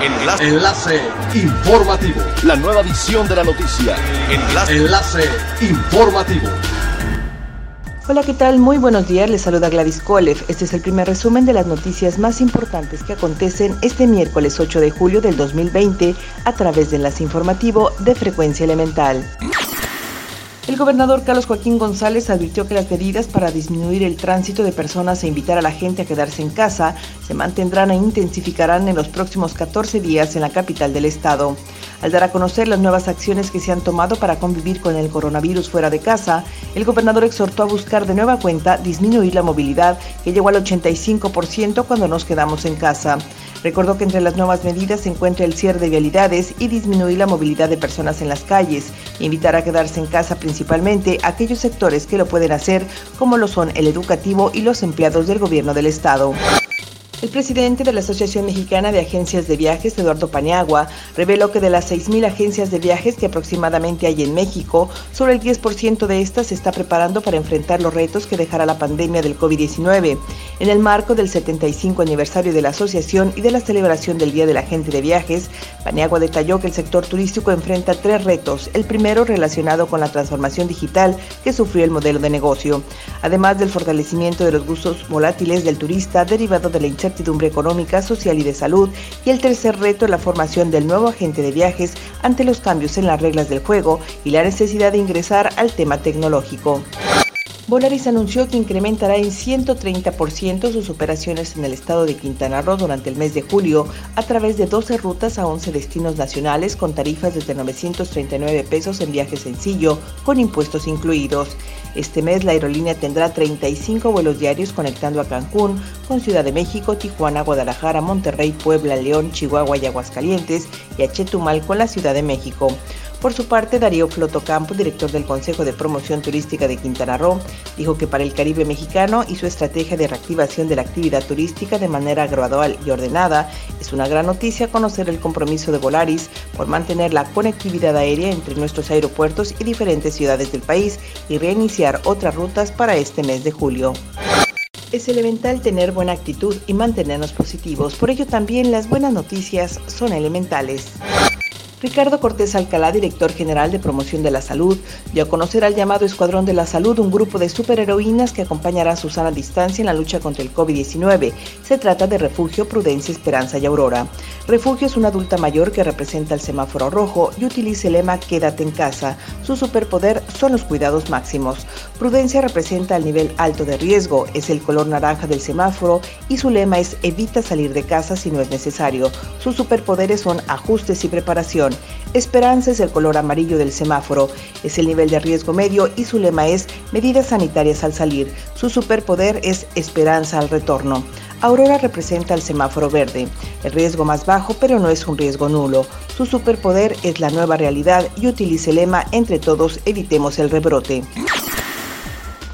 Enlace. Enlace informativo. La nueva edición de la noticia. Enlace. Enlace informativo. Hola, ¿qué tal? Muy buenos días. Les saluda Gladys Kolev. Este es el primer resumen de las noticias más importantes que acontecen este miércoles 8 de julio del 2020 a través de Enlace Informativo de Frecuencia Elemental. El gobernador Carlos Joaquín González advirtió que las medidas para disminuir el tránsito de personas e invitar a la gente a quedarse en casa se mantendrán e intensificarán en los próximos 14 días en la capital del estado. Al dar a conocer las nuevas acciones que se han tomado para convivir con el coronavirus fuera de casa, el gobernador exhortó a buscar de nueva cuenta disminuir la movilidad, que llegó al 85% cuando nos quedamos en casa. Recordó que entre las nuevas medidas se encuentra el cierre de vialidades y disminuir la movilidad de personas en las calles, e invitar a quedarse en casa principalmente aquellos sectores que lo pueden hacer, como lo son el educativo y los empleados del gobierno del Estado. El presidente de la Asociación Mexicana de Agencias de Viajes, Eduardo Paniagua, reveló que de las 6.000 agencias de viajes que aproximadamente hay en México, solo el 10% de estas se está preparando para enfrentar los retos que dejará la pandemia del COVID-19. En el marco del 75 aniversario de la asociación y de la celebración del Día de la Gente de Viajes, Paniagua detalló que el sector turístico enfrenta tres retos. El primero relacionado con la transformación digital que sufrió el modelo de negocio, además del fortalecimiento de los gustos volátiles del turista derivado de la incertidumbre económica, social y de salud, y el tercer reto la formación del nuevo agente de viajes ante los cambios en las reglas del juego y la necesidad de ingresar al tema tecnológico. Volaris anunció que incrementará en 130% sus operaciones en el estado de Quintana Roo durante el mes de julio a través de 12 rutas a 11 destinos nacionales con tarifas desde 939 pesos en viaje sencillo con impuestos incluidos. Este mes la aerolínea tendrá 35 vuelos diarios conectando a Cancún con Ciudad de México, Tijuana, Guadalajara, Monterrey, Puebla, León, Chihuahua y Aguascalientes y a Chetumal con la Ciudad de México. Por su parte, Darío Flotocampo, director del Consejo de Promoción Turística de Quintana Roo, dijo que para el Caribe mexicano y su estrategia de reactivación de la actividad turística de manera gradual y ordenada, es una gran noticia conocer el compromiso de Volaris por mantener la conectividad aérea entre nuestros aeropuertos y diferentes ciudades del país y reiniciar otras rutas para este mes de julio. Es elemental tener buena actitud y mantenernos positivos, por ello también las buenas noticias son elementales. Ricardo Cortés Alcalá, director general de Promoción de la Salud, dio a conocer al llamado Escuadrón de la Salud, un grupo de superheroínas que acompañará a Susana Distancia en la lucha contra el COVID-19. Se trata de Refugio, Prudencia, Esperanza y Aurora. Refugio es una adulta mayor que representa el semáforo rojo y utiliza el lema Quédate en casa. Su superpoder son los cuidados máximos. Prudencia representa el nivel alto de riesgo, es el color naranja del semáforo y su lema es Evita salir de casa si no es necesario. Sus superpoderes son ajustes y preparación. Esperanza es el color amarillo del semáforo, es el nivel de riesgo medio y su lema es medidas sanitarias al salir. Su superpoder es esperanza al retorno. Aurora representa el semáforo verde, el riesgo más bajo pero no es un riesgo nulo. Su superpoder es la nueva realidad y utiliza el lema entre todos evitemos el rebrote.